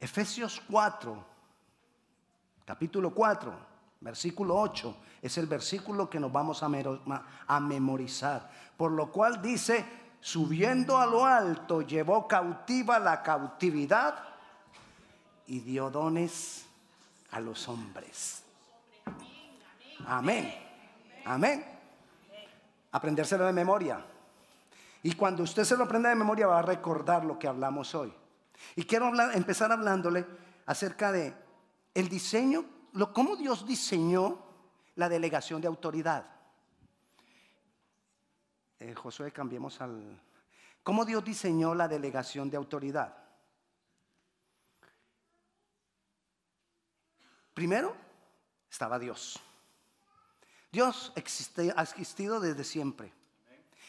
Efesios 4, capítulo 4, versículo 8, es el versículo que nos vamos a memorizar. Por lo cual dice, subiendo a lo alto, llevó cautiva la cautividad y dio dones a los hombres. Amén. Amén. Aprendérselo de memoria. Y cuando usted se lo aprenda de memoria va a recordar lo que hablamos hoy. Y quiero empezar hablándole acerca de el diseño, lo, cómo Dios diseñó la delegación de autoridad. Eh, Josué, cambiemos al... ¿Cómo Dios diseñó la delegación de autoridad? Primero, estaba Dios. Dios existe, ha existido desde siempre.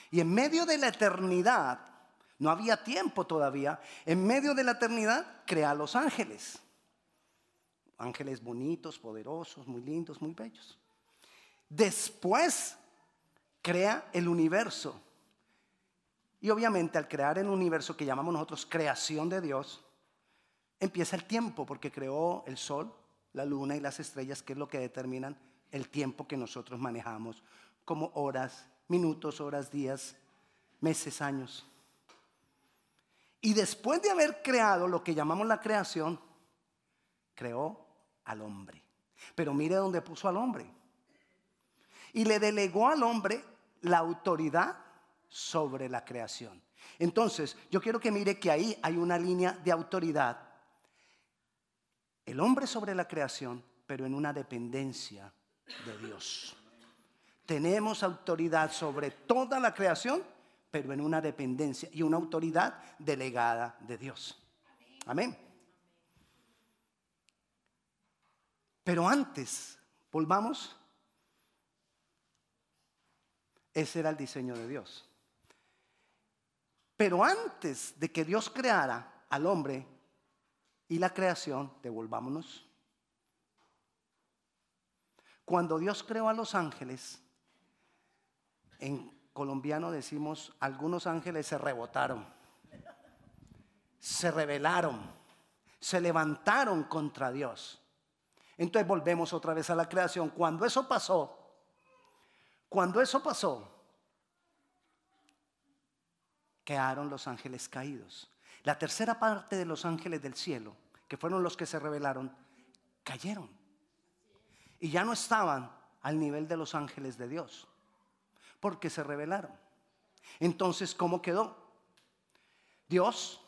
Y en medio de la eternidad, no había tiempo todavía, en medio de la eternidad crea a los ángeles. Ángeles bonitos, poderosos, muy lindos, muy bellos. Después crea el universo. Y obviamente al crear el universo que llamamos nosotros creación de Dios, empieza el tiempo porque creó el sol, la luna y las estrellas, que es lo que determinan el tiempo que nosotros manejamos como horas, minutos, horas, días, meses, años. Y después de haber creado lo que llamamos la creación, creó al hombre. Pero mire dónde puso al hombre. Y le delegó al hombre la autoridad sobre la creación. Entonces, yo quiero que mire que ahí hay una línea de autoridad. El hombre sobre la creación, pero en una dependencia de Dios. Tenemos autoridad sobre toda la creación, pero en una dependencia y una autoridad delegada de Dios. Amén. Pero antes, volvamos, ese era el diseño de Dios. Pero antes de que Dios creara al hombre y la creación, devolvámonos cuando Dios creó a los ángeles, en colombiano decimos, algunos ángeles se rebotaron, se rebelaron, se levantaron contra Dios. Entonces volvemos otra vez a la creación. Cuando eso pasó, cuando eso pasó, quedaron los ángeles caídos. La tercera parte de los ángeles del cielo, que fueron los que se rebelaron, cayeron y ya no estaban al nivel de los ángeles de Dios, porque se rebelaron. Entonces, ¿cómo quedó? Dios,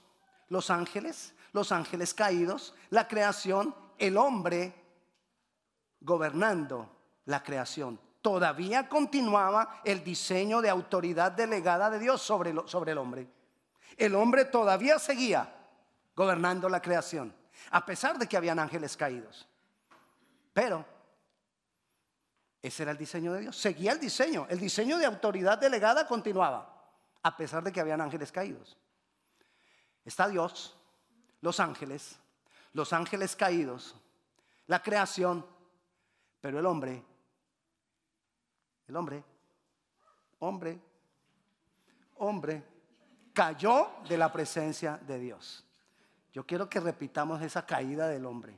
los ángeles, los ángeles caídos, la creación, el hombre gobernando la creación. Todavía continuaba el diseño de autoridad delegada de Dios sobre, sobre el hombre. El hombre todavía seguía gobernando la creación, a pesar de que habían ángeles caídos. Pero ese era el diseño de Dios. Seguía el diseño. El diseño de autoridad delegada continuaba, a pesar de que habían ángeles caídos. Está Dios, los ángeles, los ángeles caídos, la creación, pero el hombre, el hombre, hombre, hombre, cayó de la presencia de Dios. Yo quiero que repitamos esa caída del hombre.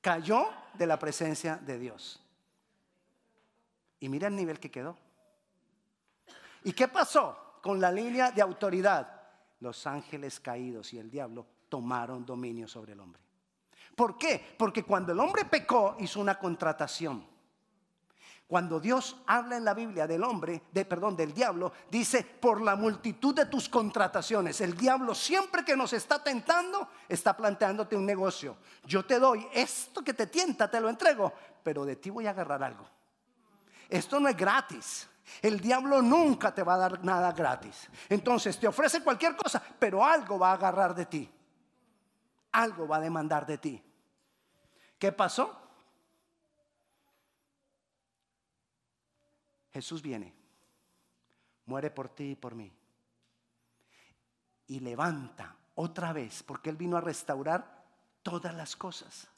Cayó de la presencia de Dios. Y mira el nivel que quedó. ¿Y qué pasó con la línea de autoridad? Los ángeles caídos y el diablo tomaron dominio sobre el hombre. ¿Por qué? Porque cuando el hombre pecó hizo una contratación. Cuando Dios habla en la Biblia del hombre, de perdón, del diablo, dice, "Por la multitud de tus contrataciones." El diablo siempre que nos está tentando está planteándote un negocio. Yo te doy esto que te tienta, te lo entrego, pero de ti voy a agarrar algo. Esto no es gratis. El diablo nunca te va a dar nada gratis. Entonces te ofrece cualquier cosa, pero algo va a agarrar de ti. Algo va a demandar de ti. ¿Qué pasó? Jesús viene, muere por ti y por mí. Y levanta otra vez, porque Él vino a restaurar todas las cosas.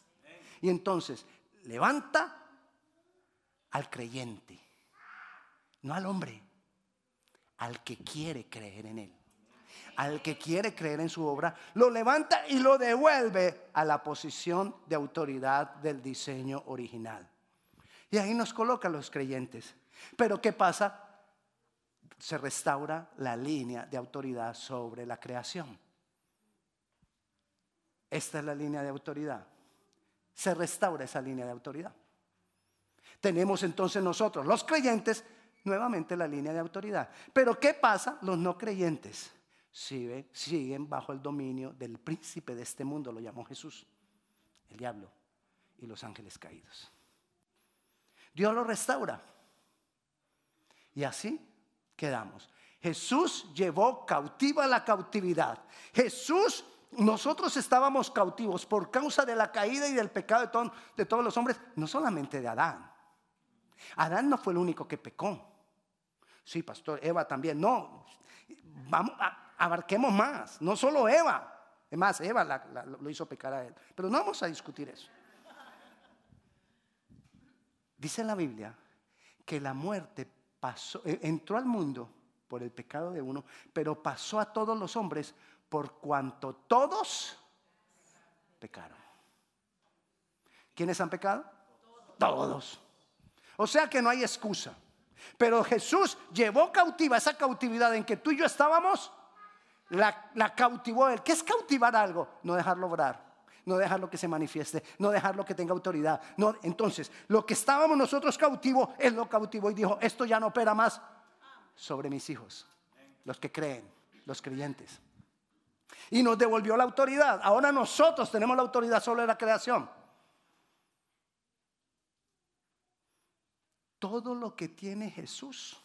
Y entonces levanta al creyente, no al hombre, al que quiere creer en Él. al que quiere creer en su obra, lo levanta y lo devuelve a la posición de autoridad del diseño original. Y ahí nos coloca los creyentes. Pero ¿qué pasa? Se restaura la línea de autoridad sobre la creación. Esta es la línea de autoridad. Se restaura esa línea de autoridad. Tenemos entonces nosotros, los creyentes, nuevamente la línea de autoridad. Pero ¿qué pasa? Los no creyentes siguen bajo el dominio del príncipe de este mundo, lo llamó Jesús, el diablo y los ángeles caídos. Dios lo restaura. Y así quedamos. Jesús llevó cautiva la cautividad. Jesús, nosotros estábamos cautivos por causa de la caída y del pecado de, todos los hombres, no solamente de Adán. Adán no fue el único que pecó. Sí, pastor, Eva también. No, vamos, abarquemos más. No solo Eva. Es más, Eva lo hizo pecar a él. Pero no vamos a discutir eso. Dice la Biblia que la muerte pasó, e, entró al mundo por el pecado de uno, pero pasó a todos los hombres por cuanto todos pecaron. ¿Quiénes han pecado? Todos. O sea que no hay excusa. Pero Jesús llevó cautiva esa cautividad en que tú y yo estábamos, la, cautivó él. ¿Qué es cautivar algo? No dejarlo obrar no dejarlo que se manifieste, no dejarlo que tenga autoridad. No, entonces, lo que estábamos nosotros cautivos, Él lo cautivó y dijo, esto ya no opera más sobre mis hijos, los que creen, los creyentes. Y nos devolvió la autoridad. Ahora nosotros tenemos la autoridad sobre la creación. Todo lo que tiene Jesús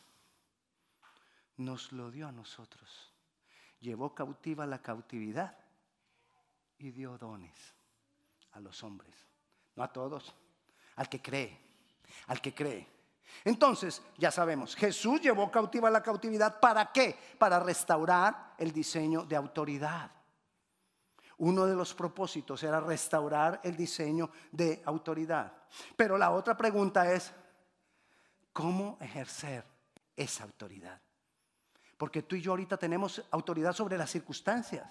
nos lo dio a nosotros. Llevó cautiva la cautividad y dio dones a los hombres, no a todos, al que cree, al que cree. Entonces, ya sabemos, Jesús llevó cautiva la cautividad. ¿Para qué? Para restaurar el diseño de autoridad. Uno de los propósitos era restaurar el diseño de autoridad. Pero la otra pregunta es, ¿cómo ejercer esa autoridad? Porque tú y yo ahorita tenemos autoridad sobre las circunstancias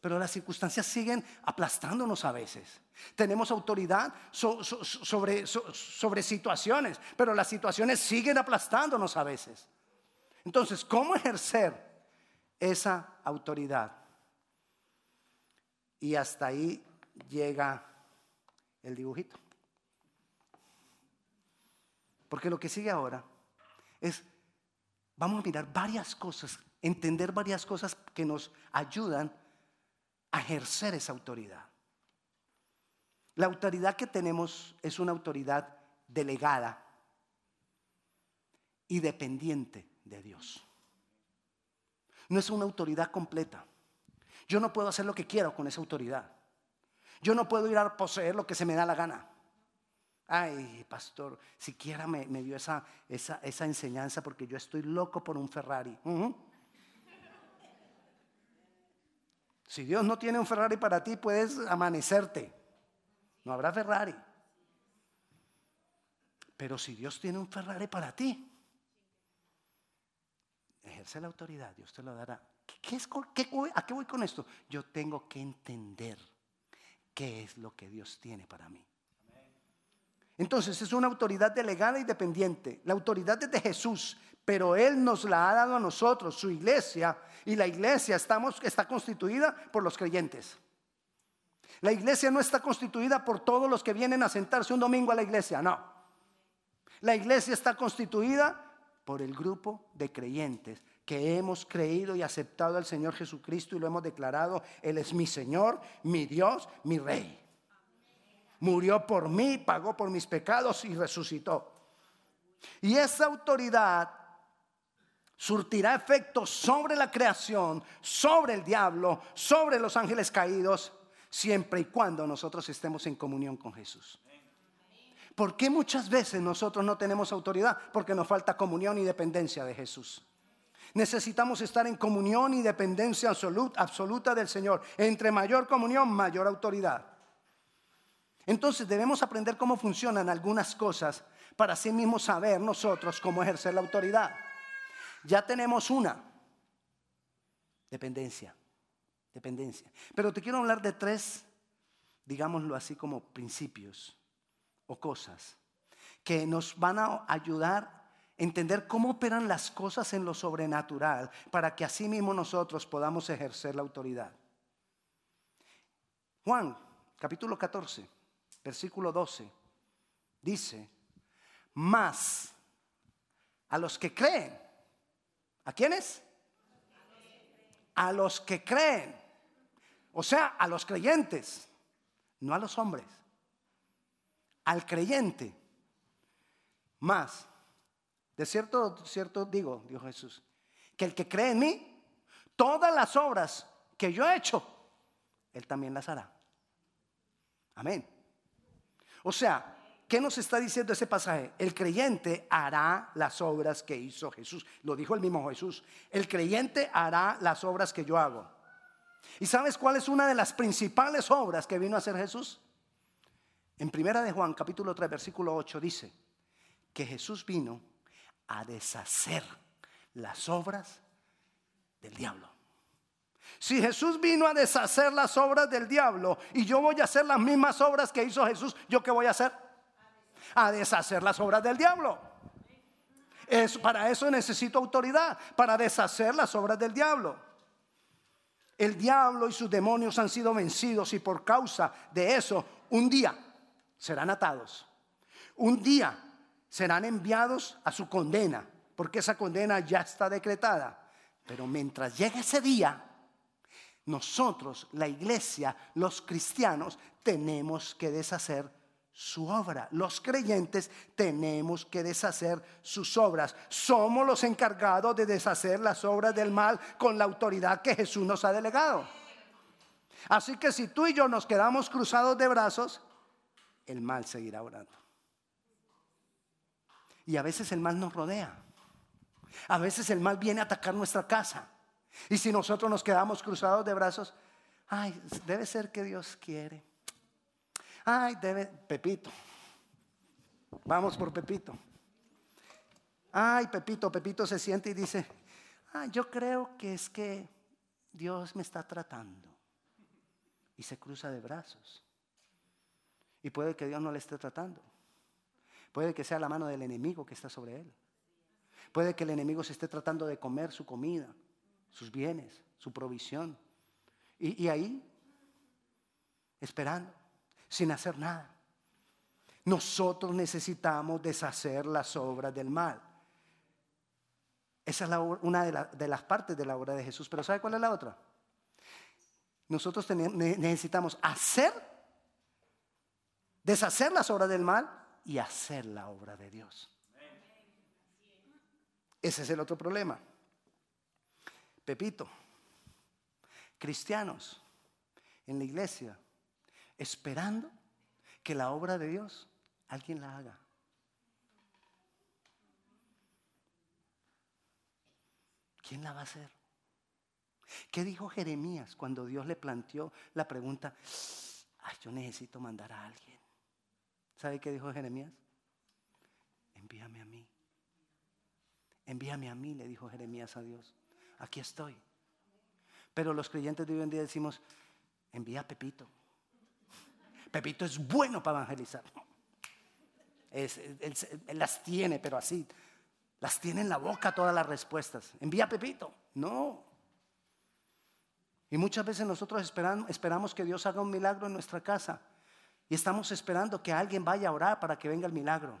pero las circunstancias siguen aplastándonos a veces. Tenemos autoridad sobre, sobre situaciones, pero las situaciones siguen aplastándonos a veces. Entonces, ¿cómo ejercer esa autoridad? Y hasta ahí llega el dibujito. Porque lo que sigue ahora es, vamos a mirar varias cosas, entender varias cosas que nos ayudan ejercer esa autoridad. La autoridad que tenemos es una autoridad delegada y dependiente de Dios. No es una autoridad completa. Yo no puedo hacer lo que quiero con esa autoridad. Yo no puedo ir a poseer lo que se me da la gana. Ay, pastor, siquiera me, dio esa, enseñanza porque yo estoy loco por un Ferrari. Si Dios no tiene un Ferrari para ti, puedes amanecerte. No habrá Ferrari. Pero si Dios tiene un Ferrari para ti, ejerce la autoridad, Dios te lo dará. ¿Qué es, ¿A qué voy con esto? Yo tengo que entender qué es lo que Dios tiene para mí. Entonces es una autoridad delegada y dependiente. La autoridad es de Jesús, pero Él nos la ha dado a nosotros, su iglesia, y la iglesia estamos, está constituida por los creyentes. La iglesia no está constituida por todos los que vienen a sentarse un domingo a la iglesia, no. La iglesia está constituida por el grupo de creyentes que hemos creído y aceptado al Señor Jesucristo y lo hemos declarado, Él es mi Señor, mi Dios, mi Rey. Murió por mí, pagó por mis pecados y resucitó. Y esa autoridad surtirá efecto sobre la creación, sobre el diablo, sobre los ángeles caídos, siempre y cuando nosotros estemos en comunión con Jesús. ¿Por qué muchas veces nosotros no tenemos autoridad? Porque nos falta comunión y dependencia de Jesús. Necesitamos estar en comunión y dependencia absoluta, del Señor. Entre mayor comunión, mayor autoridad. Entonces debemos aprender cómo funcionan algunas cosas para así mismo saber nosotros cómo ejercer la autoridad. Ya tenemos una. Dependencia, dependencia. Pero te quiero hablar de tres, digámoslo así como principios o cosas que nos van a ayudar a entender cómo operan las cosas en lo sobrenatural para que así mismo nosotros podamos ejercer la autoridad. Juan, capítulo 14, versículo 12, dice, más a los que creen. ¿A quiénes? A los que creen. O sea, a los creyentes, no a los hombres. Al creyente. Más. De cierto, cierto digo, dijo Jesús, que el que cree en mí, todas las obras que yo he hecho, él también las hará. Amén. O sea, ¿Qué nos está diciendo ese pasaje? El creyente hará las obras que hizo Jesús. Lo dijo el mismo Jesús. El creyente hará las obras que yo hago. ¿Y sabes cuál es una de las principales obras que vino a hacer Jesús? En primera de Juan, capítulo 3, versículo 8 dice que Jesús vino a deshacer las obras del diablo. Si Jesús vino a deshacer las obras del diablo y yo voy a hacer las mismas obras que hizo Jesús, ¿yo qué voy a hacer? a deshacer las obras del diablo. Es, para eso necesito autoridad, para deshacer las obras del diablo. El diablo y sus demonios han sido vencidos y por causa de eso, un día serán atados. Un día serán enviados a su condena, porque esa condena ya está decretada. Pero mientras llegue ese día, nosotros, la iglesia, los cristianos, tenemos que deshacer su obra. Los creyentes tenemos que deshacer sus obras. Somos los encargados de deshacer las obras del mal con la autoridad que Jesús nos ha delegado. Así que si tú y yo nos quedamos cruzados de brazos, el mal seguirá orando. Y a veces el mal nos rodea. A veces el mal viene a atacar nuestra casa. Y si nosotros nos quedamos cruzados de brazos, ay, debe ser que Dios quiere. Ay, debe, Pepito. Vamos por Pepito. Ay, Pepito, Pepito se siente y dice, ay, yo creo que es que Dios me está tratando. Y se cruza de brazos. Y puede que Dios no le esté tratando. Puede que sea la mano del enemigo que está sobre él. Puede que el enemigo se esté tratando de comer su comida, sus bienes, su provisión. Y, ahí, esperando sin hacer nada. Nosotros necesitamos deshacer las obras del mal. Esa es una de, las partes de la obra de Jesús. Pero ¿sabe cuál es la otra? Nosotros necesitamos hacer, deshacer las obras del mal y hacer la obra de Dios. Ese es el otro problema. Pepito, cristianos en la iglesia esperando que la obra de Dios alguien la haga. ¿Quién la va a hacer? ¿Qué dijo Jeremías cuando Dios le planteó la pregunta, ay, yo necesito mandar a alguien? ¿Sabe qué dijo Jeremías? Envíame a mí. Envíame a mí, le dijo Jeremías a Dios. Aquí estoy. Pero los creyentes de hoy en día decimos, envía a Pepito. Pepito es bueno para evangelizar. él, las tiene, pero así. Las tiene en la boca todas las respuestas. Envía a Pepito. No. Y muchas veces nosotros esperamos, esperamos que Dios haga un milagro en nuestra casa. Y estamos esperando que alguien vaya a orar para que venga el milagro.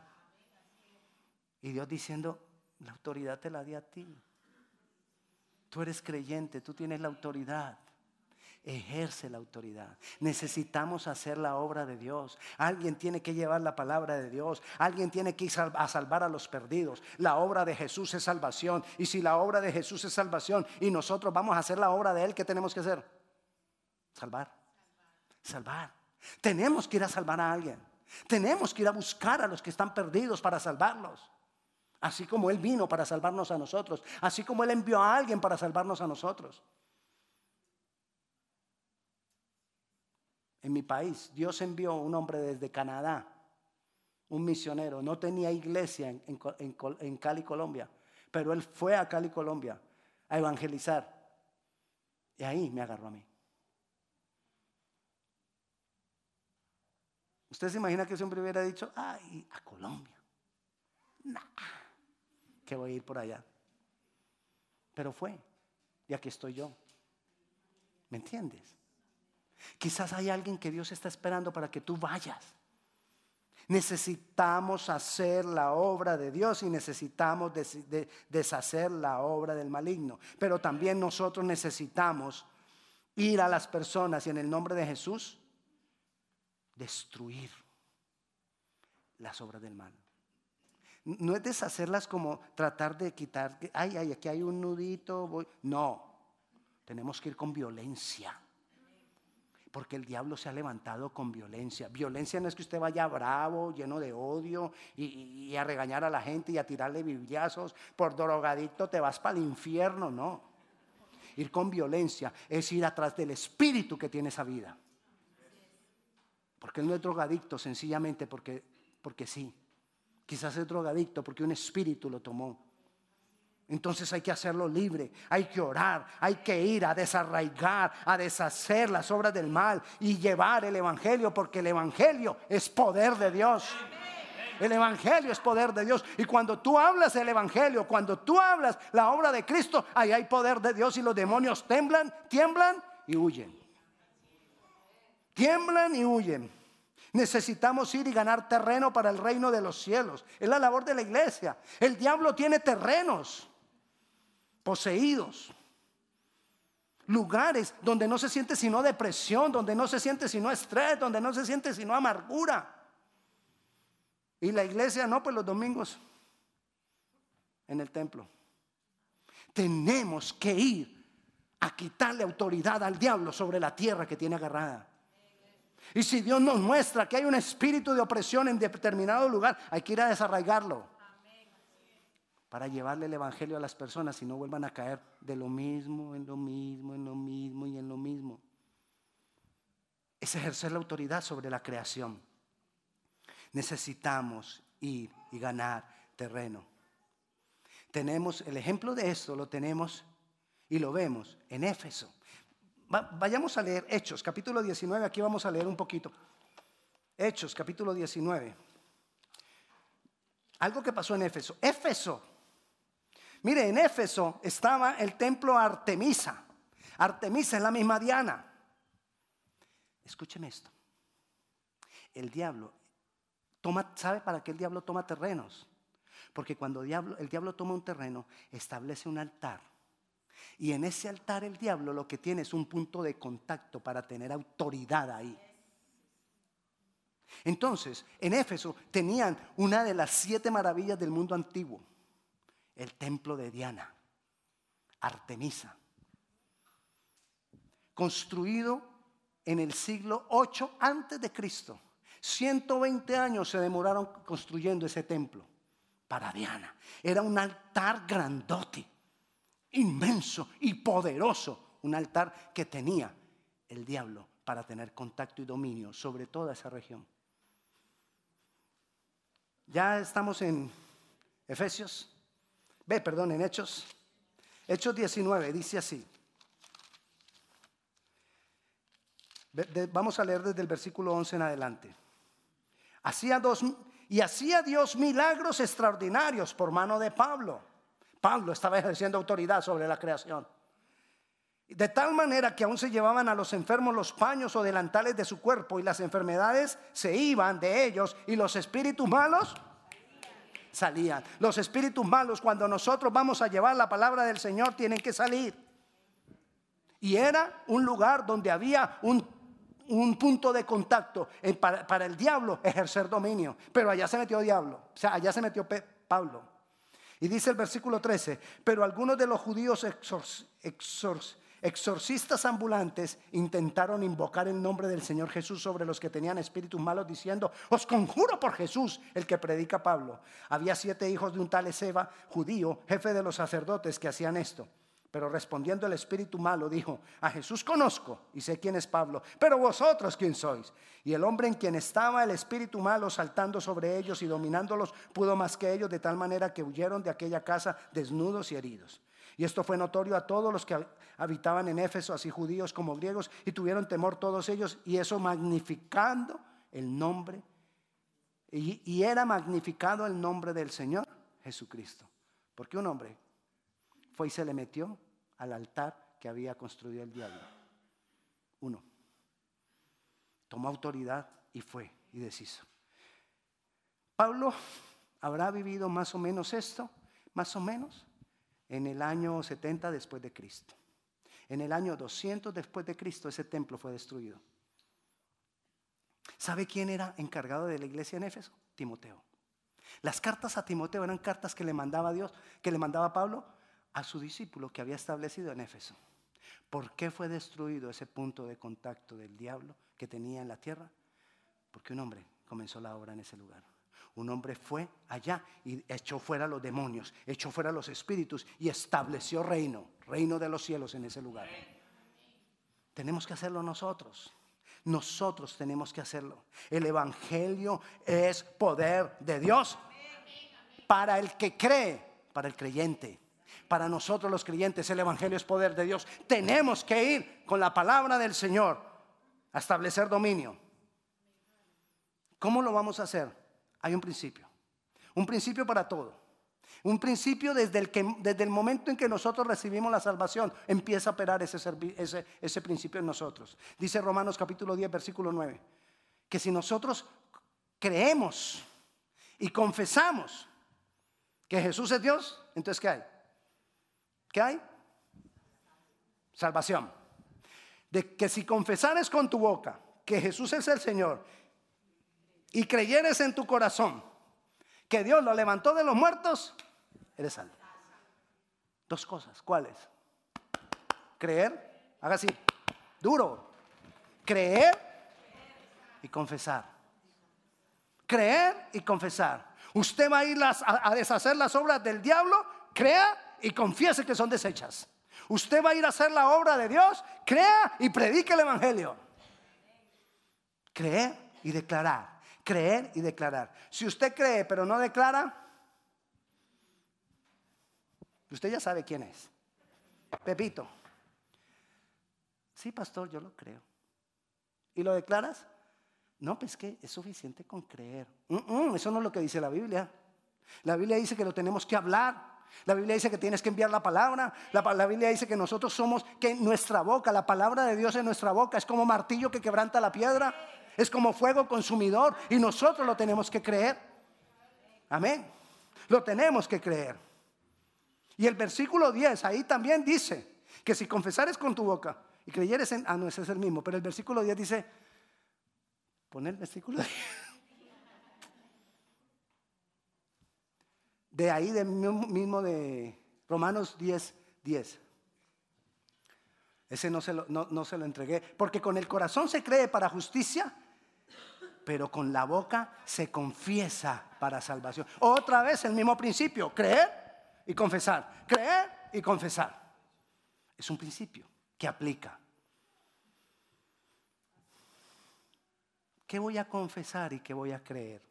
Y Dios diciendo, la autoridad te la di a ti. Tú eres creyente, tú tienes la autoridad ejerce la autoridad. Necesitamos hacer la obra de Dios. Alguien tiene que llevar la palabra de Dios. Alguien tiene que ir a salvar a los perdidos. La obra de Jesús es salvación. Y si la obra de Jesús es salvación y nosotros vamos a hacer la obra de Él, ¿qué tenemos que hacer? Salvar. Salvar. Tenemos que ir a salvar a alguien. Tenemos que ir a buscar a los que están perdidos para salvarlos. Así como Él vino para salvarnos a nosotros. Así como Él envió a alguien para salvarnos a nosotros. en mi país. Dios envió un hombre desde Canadá, un misionero. No tenía iglesia en, Cali, Colombia, pero él fue a Cali, Colombia, a evangelizar. Y ahí me agarró a mí. ¿Usted se imagina que siempre hubiera dicho, ay, a Colombia? Que voy a ir por allá. Pero fue, y aquí estoy yo. ¿Me entiendes? Quizás hay alguien que Dios está esperando para que tú vayas. Necesitamos hacer la obra de Dios y necesitamos deshacer la obra del maligno. Pero también nosotros necesitamos ir a las personas y en el nombre de Jesús destruir las obras del mal. No es deshacerlas como tratar de quitar, ay, ay, aquí hay un nudito. Voy. No, tenemos que ir con violencia porque el diablo se ha levantado con violencia. Violencia no es que usted vaya bravo, lleno de odio y, a regañar a la gente y a tirarle bibliazos. Por drogadicto te vas para el infierno, no. Ir con violencia es ir atrás del espíritu que tiene esa vida. Porque él no es drogadicto sencillamente porque, porque sí. Quizás es drogadicto porque un espíritu lo tomó. Entonces hay que hacerlo libre, hay que orar, hay que ir a desarraigar, a deshacer las obras del mal y llevar el Evangelio, porque el Evangelio es poder de Dios. El Evangelio es poder de Dios. Y cuando tú hablas el Evangelio, cuando tú hablas la obra de Cristo, ahí hay poder de Dios y los demonios temblan, tiemblan y huyen. Tiemblan y huyen. Necesitamos ir y ganar terreno para el reino de los cielos. Es la labor de la iglesia. El diablo tiene terrenos poseídos. Lugares donde no se siente sino depresión, donde no se siente sino estrés, donde no se siente sino amargura. Y la iglesia no, pues los domingos en el templo. Tenemos que ir a quitarle autoridad al diablo sobre la tierra que tiene agarrada. Y si Dios nos muestra que hay un espíritu de opresión en determinado lugar, hay que ir a desarraigarlo para llevarle el Evangelio a las personas y no vuelvan a caer de lo mismo, en lo mismo, en lo mismo y en lo mismo. Es ejercer la autoridad sobre la creación. Necesitamos ir y ganar terreno. Tenemos el ejemplo de esto, lo tenemos y lo vemos en Éfeso. Vayamos a leer Hechos, capítulo 19, aquí vamos a leer un poquito. Hechos, capítulo 19. Algo que pasó en Éfeso. Éfeso Mire, en Éfeso estaba el templo Artemisa. Artemisa es la misma Diana. Escúcheme esto. El diablo toma, ¿sabe para qué el diablo toma terrenos? Porque cuando el diablo, el diablo toma un terreno, establece un altar. Y en ese altar el diablo lo que tiene es un punto de contacto para tener autoridad ahí. Entonces, en Éfeso tenían una de las siete maravillas del mundo antiguo el templo de Diana, Artemisa, construido en el siglo 8 antes de Cristo. 120 años se demoraron construyendo ese templo para Diana. Era un altar grandote, inmenso y poderoso, un altar que tenía el diablo para tener contacto y dominio sobre toda esa región. Ya estamos en Efesios Ve, perdón, en Hechos. Hechos 19 dice así. Vamos a leer desde el versículo 11 en adelante. Hacía dos, y hacía Dios milagros extraordinarios por mano de Pablo. Pablo estaba ejerciendo autoridad sobre la creación. De tal manera que aún se llevaban a los enfermos los paños o delantales de su cuerpo y las enfermedades se iban de ellos y los espíritus malos salían. Los espíritus malos, cuando nosotros vamos a llevar la palabra del Señor, tienen que salir. Y era un lugar donde había un, punto de contacto para, para, el diablo ejercer dominio. Pero allá se metió diablo, o sea, allá se metió Pablo. Y dice el versículo 13, pero algunos de los judíos exor, exorcistas ambulantes intentaron invocar el nombre del Señor Jesús sobre los que tenían espíritus malos, diciendo, os conjuro por Jesús, el que predica Pablo. Había siete hijos de un tal Ezeba, judío, jefe de los sacerdotes, que hacían esto. Pero respondiendo el espíritu malo, dijo, a Jesús conozco y sé quién es Pablo, pero vosotros quién sois. Y el hombre en quien estaba el espíritu malo saltando sobre ellos y dominándolos, pudo más que ellos, de tal manera que huyeron de aquella casa desnudos y heridos. Y esto fue notorio a todos los que habitaban en Éfeso, así judíos como griegos, y tuvieron temor todos ellos, y eso magnificando el nombre. Y, y era magnificado el nombre del Señor Jesucristo. Porque un hombre fue y se le metió al altar que había construido el diablo. Uno. Tomó autoridad y fue y deshizo. Pablo habrá vivido más o menos esto, más o menos, en el año 70 después de Cristo. En el año 200 después de Cristo ese templo fue destruido. ¿Sabe quién era encargado de la iglesia en Éfeso? Timoteo. Las cartas a Timoteo eran cartas que le mandaba Dios, que le mandaba Pablo a su discípulo que había establecido en Éfeso. ¿Por qué fue destruido ese punto de contacto del diablo que tenía en la tierra? Porque un hombre comenzó la obra en ese lugar. Un hombre fue allá y echó fuera los demonios, echó fuera los espíritus y estableció reino, reino de los cielos en ese lugar. Tenemos que hacerlo nosotros. Nosotros tenemos que hacerlo. El Evangelio es poder de Dios para el que cree, para el creyente. Para nosotros los creyentes el Evangelio es poder de Dios. Tenemos que ir con la palabra del Señor a establecer dominio. ¿Cómo lo vamos a hacer? Hay un principio. Un principio para todo. Un principio desde el, que, desde el momento en que nosotros recibimos la salvación, empieza a operar ese, ese, principio en nosotros. Dice Romanos capítulo 10, versículo 9, que si nosotros creemos y confesamos que Jesús es Dios, entonces ¿qué hay? ¿Qué hay? Salvación. De que si confesares con tu boca que Jesús es el Señor y creyeres en tu corazón que Dios lo levantó de los muertos, eres salvo. Dos cosas, ¿cuáles? Creer, haga así, duro. Creer y confesar. Creer y confesar. Usted va a ir a deshacer las obras del diablo, crea y confiese que son desechas. Usted va a ir a hacer la obra de Dios, crea y predique el Evangelio. Creer y declarar creer y declarar. Si usted cree pero no declara, usted ya sabe quién es. Pepito. Sí, pastor, yo lo creo. ¿Y lo declaras? No, pues que es suficiente con creer. eso no es lo que dice la Biblia. La Biblia dice que lo tenemos que hablar. La Biblia dice que tienes que enviar la palabra. La, Biblia dice que nosotros somos, que nuestra boca, la palabra de Dios en nuestra boca, es como martillo que quebranta la piedra. Es como fuego consumidor y nosotros lo tenemos que creer. Amén. Lo tenemos que creer. Y el versículo 10 ahí también dice que si confesares con tu boca y creyeres en... Ah, no, ese es el mismo, pero el versículo 10 dice... Pon el versículo 10. De ahí de mismo de Romanos 10, 10. Ese no se, lo, no se lo entregué. Porque con el corazón se cree para justicia pero con la boca se confiesa para salvación. Otra vez el mismo principio, creer y confesar, creer y confesar. Es un principio que aplica. ¿Qué voy a confesar y qué voy a creer?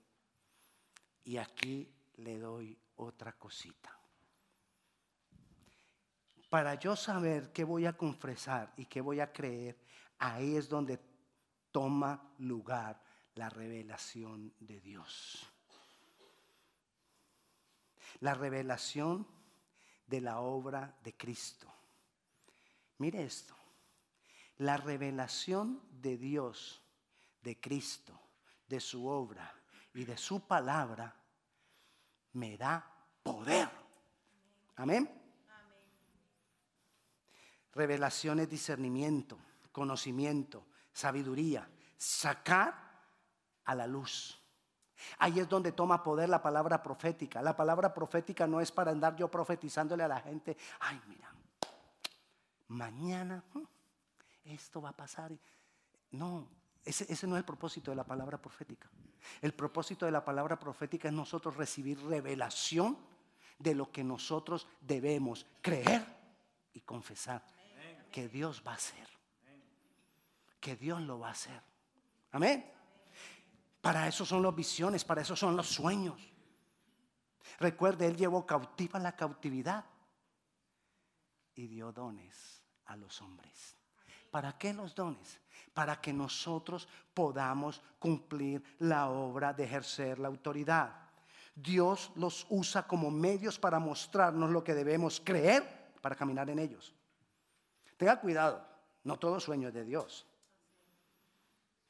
Y aquí le doy otra cosita. Para yo saber qué voy a confesar y qué voy a creer, ahí es donde toma lugar la revelación de Dios. La revelación de la obra de Cristo. Mire esto. La revelación de Dios, de Cristo, de su obra y de su palabra me da poder. Amén. Revelación es discernimiento, conocimiento, sabiduría, sacar a la luz. Ahí es donde toma poder la palabra profética. La palabra profética no es para andar yo profetizándole a la gente, ay, mira, mañana mm, esto va a pasar. No, ese, ese, no es el propósito de la palabra profética. El propósito de la palabra profética es nosotros recibir revelación de lo que nosotros debemos creer y confesar que Dios va a hacer. Que Dios lo va a hacer. Amén. Para eso son las visiones, para eso son los sueños. Recuerde, Él llevó cautiva la cautividad y dio dones a los hombres. ¿Para qué los dones? Para que nosotros podamos cumplir la obra de ejercer la autoridad. Dios los usa como medios para mostrarnos lo que debemos creer para caminar en ellos. Tenga cuidado, no todo sueño es de Dios.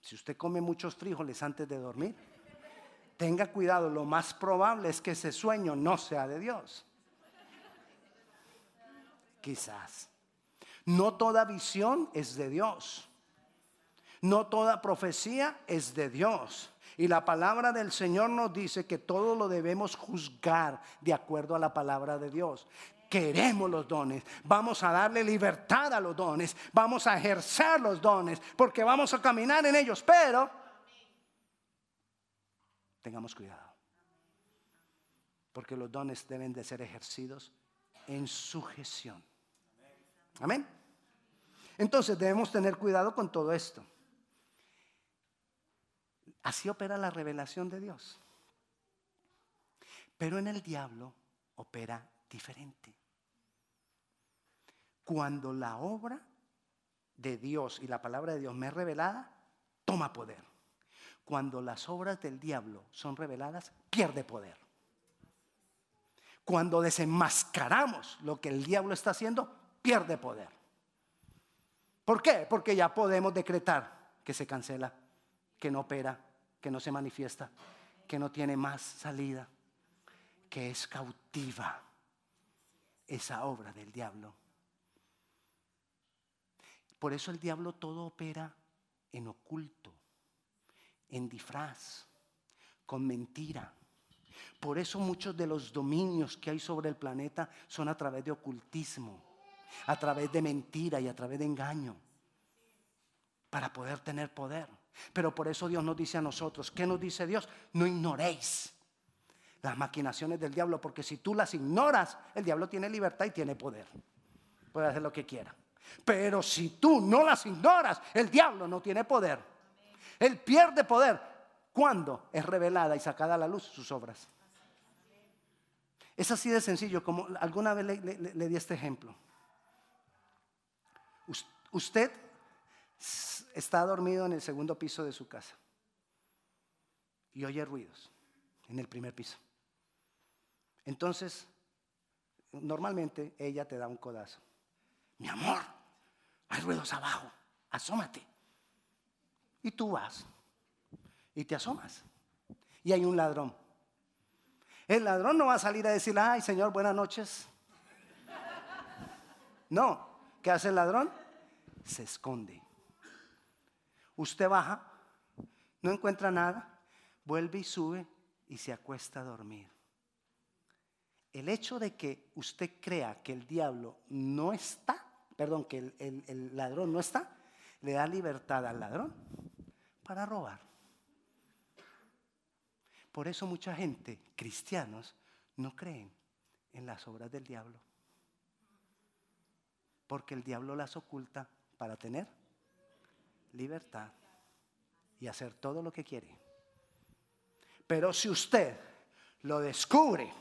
Si usted come muchos frijoles antes de dormir, tenga cuidado, lo más probable es que ese sueño no sea de Dios. Quizás. No toda visión es de Dios. No toda profecía es de Dios. Y la palabra del Señor nos dice que todo lo debemos juzgar de acuerdo a la palabra de Dios. Queremos los dones, vamos a darle libertad a los dones, vamos a ejercer los dones, porque vamos a caminar en ellos, pero tengamos cuidado, porque los dones deben de ser ejercidos en sujeción. Amén. Entonces debemos tener cuidado con todo esto. Así opera la revelación de Dios. Pero en el diablo opera diferente. Cuando la obra de Dios y la palabra de Dios me es revelada, toma poder. Cuando las obras del diablo son reveladas, pierde poder. Cuando desenmascaramos lo que el diablo está haciendo, pierde poder. ¿Por qué? Porque ya podemos decretar que se cancela, que no opera, que no se manifiesta, que no tiene más salida, que es cautiva esa obra del diablo. Por eso el diablo todo opera en oculto, en disfraz, con mentira. Por eso muchos de los dominios que hay sobre el planeta son a través de ocultismo, a través de mentira y a través de engaño, para poder tener poder. Pero por eso Dios nos dice a nosotros, ¿qué nos dice Dios? No ignoréis las maquinaciones del diablo, porque si tú las ignoras, el diablo tiene libertad y tiene poder. Puede hacer lo que quiera. Pero si tú no las ignoras, el diablo no tiene poder. Él pierde poder cuando es revelada y sacada a la luz sus obras. Es así de sencillo, como alguna vez le, di este ejemplo. Usted está dormido en el segundo piso de su casa y oye ruidos en el primer piso. Entonces, normalmente ella te da un codazo. Mi amor, hay ruidos abajo, asómate. Y tú vas y te asomas. Y hay un ladrón. El ladrón no va a salir a decir, ay Señor, buenas noches. No, ¿qué hace el ladrón? Se esconde. Usted baja, no encuentra nada, vuelve y sube y se acuesta a dormir. El hecho de que usted crea que el diablo no está, perdón, que el, ladrón no está, le da libertad al ladrón para robar. Por eso mucha gente, cristianos, no creen en las obras del diablo. Porque el diablo las oculta para tener libertad y hacer todo lo que quiere. Pero si usted lo descubre,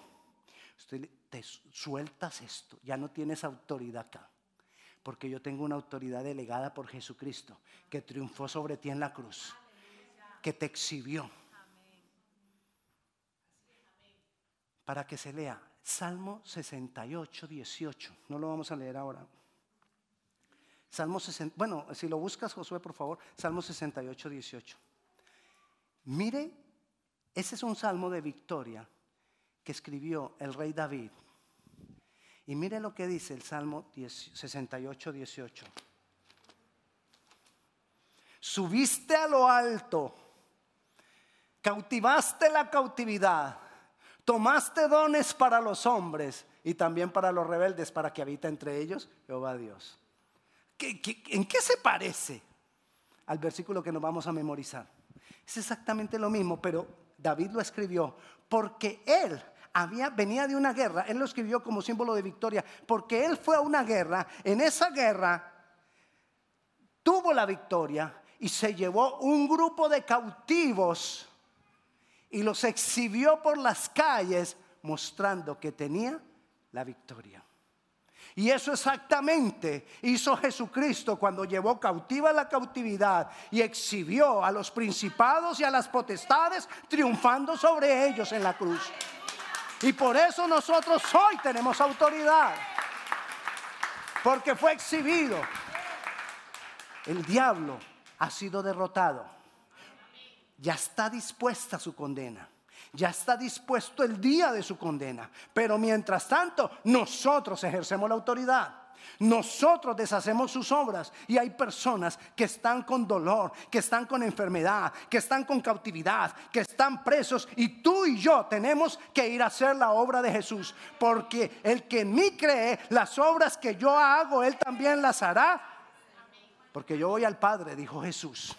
usted te sueltas esto, ya no tienes autoridad acá. Porque yo tengo una autoridad delegada por Jesucristo, que triunfó sobre ti en la cruz, que te exhibió. Para que se lea Salmo 68, 18. No lo vamos a leer ahora. Salmo 60, bueno, si lo buscas, Josué, por favor, Salmo 68, 18. Mire, ese es un salmo de victoria que escribió el rey David. Y mire lo que dice el Salmo 68, 18. Subiste a lo alto, cautivaste la cautividad, tomaste dones para los hombres y también para los rebeldes, para que habita entre ellos Jehová Dios en qué se parece al versículo que nos vamos a memorizar? Es exactamente lo mismo, pero David lo escribió porque él había, venía de una guerra, él lo escribió como símbolo de victoria, porque él fue a una guerra, en esa guerra tuvo la victoria y se llevó un grupo de cautivos y los exhibió por las calles mostrando que tenía la victoria. Y eso exactamente hizo Jesucristo cuando llevó cautiva la cautividad y exhibió a los principados y a las potestades triunfando sobre ellos en la cruz. Y por eso nosotros hoy tenemos autoridad. Porque fue exhibido. El diablo ha sido derrotado. Ya está dispuesta su condena. Ya está dispuesto el día de su condena. Pero mientras tanto, nosotros ejercemos la autoridad. Nosotros deshacemos sus obras y hay personas que están con dolor, que están con enfermedad, que están con cautividad, que están presos y tú y yo tenemos que ir a hacer la obra de Jesús, porque el que en mí cree, las obras que yo hago, él también las hará, porque yo voy al Padre, dijo Jesús.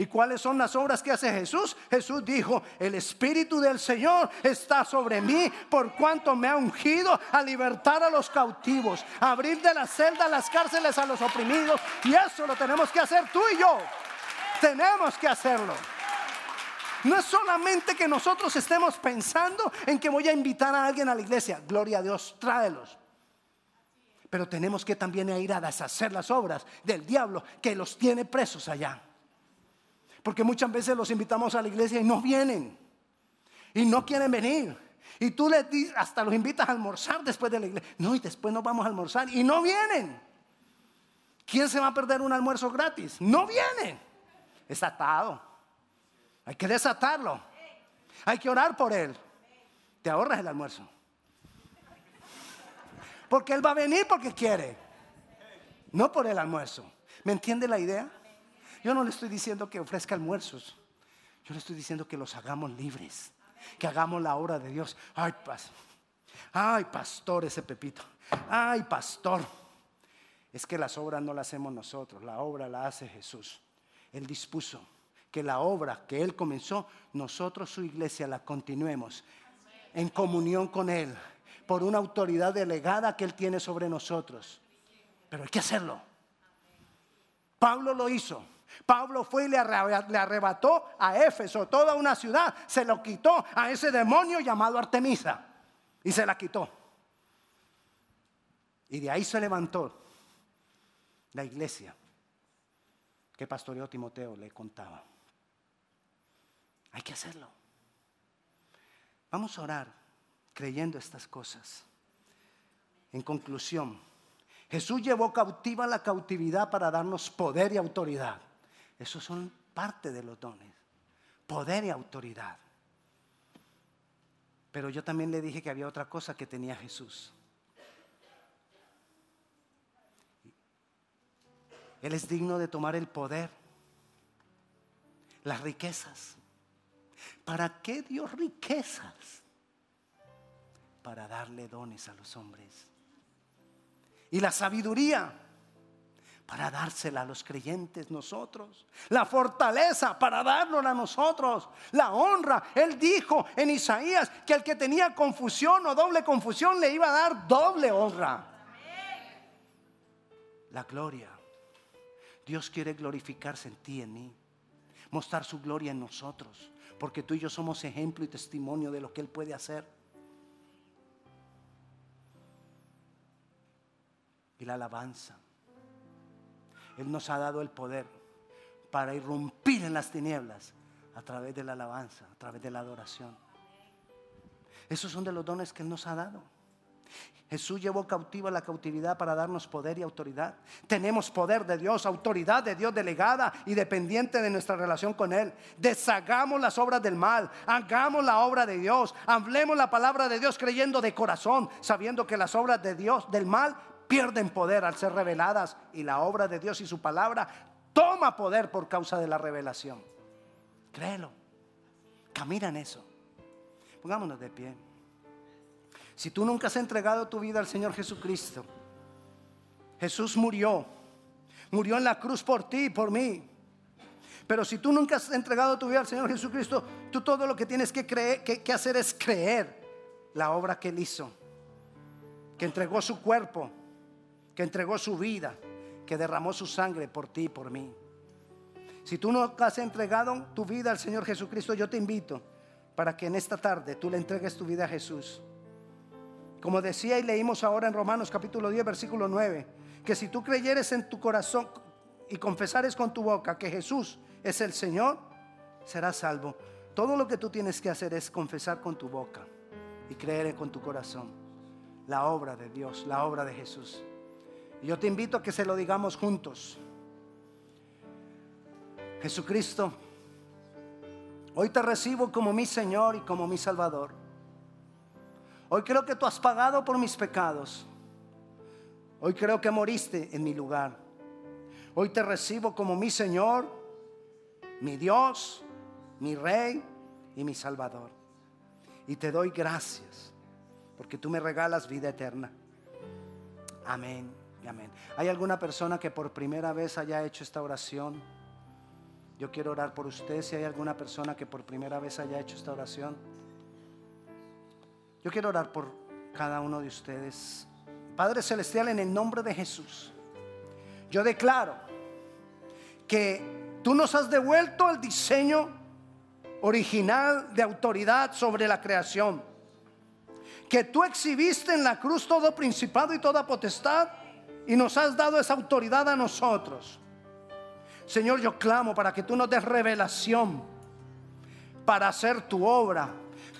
¿Y cuáles son las obras que hace Jesús? Jesús dijo, el Espíritu del Señor está sobre mí por cuanto me ha ungido a libertar a los cautivos, a abrir de la celda las cárceles a los oprimidos. Y eso lo tenemos que hacer tú y yo. Tenemos que hacerlo. No es solamente que nosotros estemos pensando en que voy a invitar a alguien a la iglesia. Gloria a Dios, tráelos. Pero tenemos que también ir a deshacer las obras del diablo que los tiene presos allá. Porque muchas veces los invitamos a la iglesia y no vienen. Y no quieren venir. Y tú les dices, hasta los invitas a almorzar después de la iglesia. No, y después nos vamos a almorzar y no vienen. ¿Quién se va a perder un almuerzo gratis? No vienen. Está atado. Hay que desatarlo. Hay que orar por él. Te ahorras el almuerzo. Porque él va a venir porque quiere. No por el almuerzo. ¿Me entiende la idea? Yo no le estoy diciendo que ofrezca almuerzos. Yo le estoy diciendo que los hagamos libres. Que hagamos la obra de Dios. Ay, pas, ay, pastor, ese Pepito. Ay, pastor. Es que las obras no las hacemos nosotros. La obra la hace Jesús. Él dispuso que la obra que Él comenzó, nosotros, su iglesia, la continuemos en comunión con Él, por una autoridad delegada que Él tiene sobre nosotros. Pero hay que hacerlo. Pablo lo hizo. Pablo fue y le arrebató a Éfeso, toda una ciudad, se lo quitó a ese demonio llamado Artemisa y se la quitó. Y de ahí se levantó la iglesia que pastoreó Timoteo le contaba. Hay que hacerlo. Vamos a orar creyendo estas cosas. En conclusión, Jesús llevó cautiva la cautividad para darnos poder y autoridad. Esos son parte de los dones. Poder y autoridad. Pero yo también le dije que había otra cosa que tenía Jesús. Él es digno de tomar el poder, las riquezas. ¿Para qué dio riquezas? Para darle dones a los hombres. Y la sabiduría para dársela a los creyentes nosotros. La fortaleza para dárnosla a nosotros. La honra. Él dijo en Isaías que el que tenía confusión o doble confusión le iba a dar doble honra. La gloria. Dios quiere glorificarse en ti en mí. Mostrar su gloria en nosotros. Porque tú y yo somos ejemplo y testimonio de lo que Él puede hacer. Y la alabanza él nos ha dado el poder para irrumpir en las tinieblas a través de la alabanza, a través de la adoración. Esos son de los dones que Él nos ha dado. Jesús llevó cautiva la cautividad para darnos poder y autoridad. Tenemos poder de Dios, autoridad de Dios delegada y dependiente de nuestra relación con Él. Deshagamos las obras del mal, hagamos la obra de Dios, hablemos la palabra de Dios creyendo de corazón, sabiendo que las obras de Dios del mal pierden poder al ser reveladas y la obra de Dios y su palabra toma poder por causa de la revelación. Créelo. Camina en eso. Pongámonos de pie. Si tú nunca has entregado tu vida al Señor Jesucristo, Jesús murió. Murió en la cruz por ti y por mí. Pero si tú nunca has entregado tu vida al Señor Jesucristo, tú todo lo que tienes que, creer, que hacer es creer la obra que Él hizo. Que entregó su cuerpo que entregó su vida, que derramó su sangre por ti y por mí. Si tú no has entregado tu vida al Señor Jesucristo, yo te invito para que en esta tarde tú le entregues tu vida a Jesús Como decía y leímos ahora en Romanos capítulo 10, versículo 9, que si tú creyeres en tu corazón y confesares con tu boca que Jesús es el Señor, serás salvo. Todo lo que tú tienes que hacer es confesar con tu boca y creer con tu corazón la obra de Dios, la obra de Jesús. Yo te invito a que se lo digamos juntos. Jesucristo, hoy te recibo como mi Señor y como mi Salvador. Hoy creo que tú has pagado por mis pecados. Hoy creo que moriste en mi lugar. Hoy te recibo como mi Señor, mi Dios, mi Rey y mi Salvador. Y te doy gracias porque tú me regalas vida eterna. Amén amén. ¿Hay alguna persona que por primera vez haya hecho esta oración? Yo quiero orar por usted. Si hay alguna persona que por primera vez haya hecho esta oración. Yo quiero orar por cada uno de ustedes. Padre Celestial, en el nombre de Jesús, yo declaro que tú nos has devuelto al diseño original de autoridad sobre la creación. Que tú exhibiste en la cruz todo principado y toda potestad y nos has dado esa autoridad a nosotros. Señor, yo clamo para que tú nos des revelación para hacer tu obra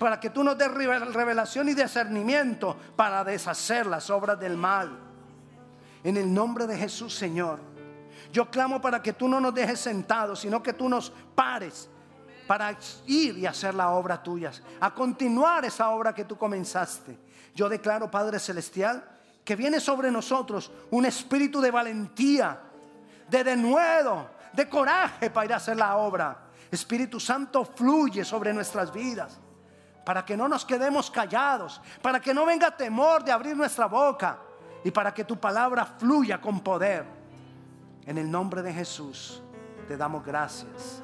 para que tú nos des revelación y discernimiento para deshacer las obras del mal. En el nombre de Jesús, Señor. Yo clamo para que tú no nos dejes sentados, sino que tú nos pares para ir y hacer la obra tuya, a continuar esa obra que tú comenzaste. Yo declaro, Padre Celestial, que viene sobre nosotros un espíritu de valentía, de denuedo, de coraje para ir a hacer la obra. Espíritu Santo fluye sobre nuestras vidas para que no nos quedemos callados, para que no venga temor de abrir nuestra boca y para que tu palabra fluya con poder. En el nombre de Jesús te damos gracias.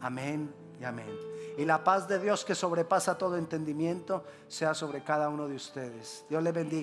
Amén y amén. Y la paz de Dios que sobrepasa todo entendimiento sea sobre cada uno de ustedes. Dios le bendiga.